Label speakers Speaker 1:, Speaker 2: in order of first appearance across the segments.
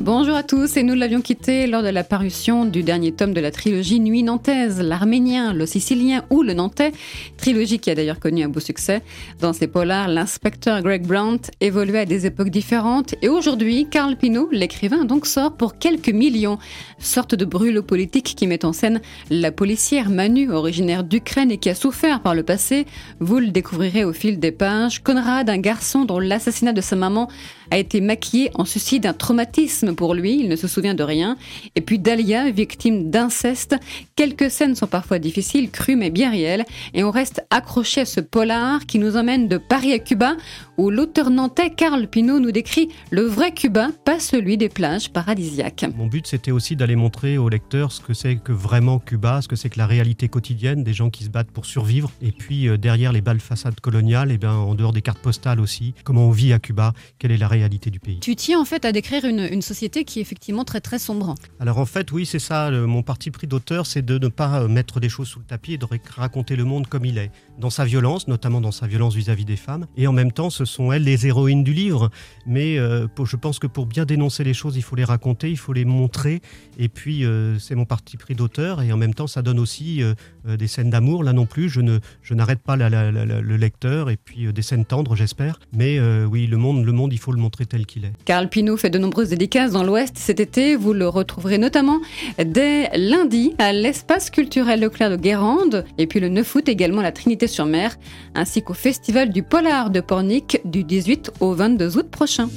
Speaker 1: Bonjour à tous, et nous l'avions quitté lors de la parution du dernier tome de la trilogie Nuit nantaise, l'arménien, le sicilien ou le nantais, trilogie qui a d'ailleurs connu un beau succès. Dans ces polars, l'inspecteur Greg Brandt évoluait à des époques différentes et aujourd'hui, Carl Pino, l'écrivain, donc sort pour quelques millions, sorte de brûlot politique qui met en scène la policière Manu, originaire d'Ukraine et qui a souffert par le passé. Vous le découvrirez au fil des pages. Conrad, un garçon dont l'assassinat de sa maman a été maquillé en ceci d'un traumatisme pour lui, il ne se souvient de rien. Et puis Dahlia, victime d'inceste. Quelques scènes sont parfois difficiles, crues mais bien réelles, et on reste accroché à ce polar qui nous emmène de Paris à Cuba, où l'auteur nantais Carl Pinault nous décrit le vrai Cuba, pas celui des plages paradisiaques.
Speaker 2: Mon but, c'était aussi d'aller montrer aux lecteurs ce que c'est que vraiment Cuba, ce que c'est que la réalité quotidienne des gens qui se battent pour survivre. Et puis euh, derrière les balles façades coloniales, et eh bien en dehors des cartes postales aussi, comment on vit à Cuba, quelle est la réalité du pays.
Speaker 1: Tu tiens en fait à décrire une, une société qui est effectivement très très sombre.
Speaker 2: Alors en fait, oui, c'est ça. mon parti pris d'auteur, c'est de ne pas euh, mettre des choses sous le tapis et de raconter le monde comme il est, dans sa violence, notamment dans sa violence vis-à-vis des femmes. Et en même temps, ce sont elles les héroïnes du livre. Mais euh, je pense que pour bien dénoncer les choses, il faut les raconter, il faut les montrer. Et puis, euh, c'est mon parti pris d'auteur. Et en même temps, ça donne aussi des scènes d'amour. Là non plus, je ne, je n'arrête pas le lecteur. Et puis des scènes tendres, j'espère. Mais oui, le monde, le monde, il faut le montrer tel qu'il est.
Speaker 1: Carl Pinault fait de nombreuses dédicaces dans l'Ouest cet été. Vous le retrouverez notamment dès lundi à l'espace culturel Leclerc de Guérande et puis le 9 août également à la Trinité-sur-Mer ainsi qu'au Festival du Polar de Pornic du 18 au 22 août prochain.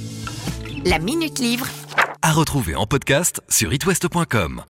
Speaker 3: La Minute Livre.
Speaker 4: À retrouver en podcast sur itwest.com.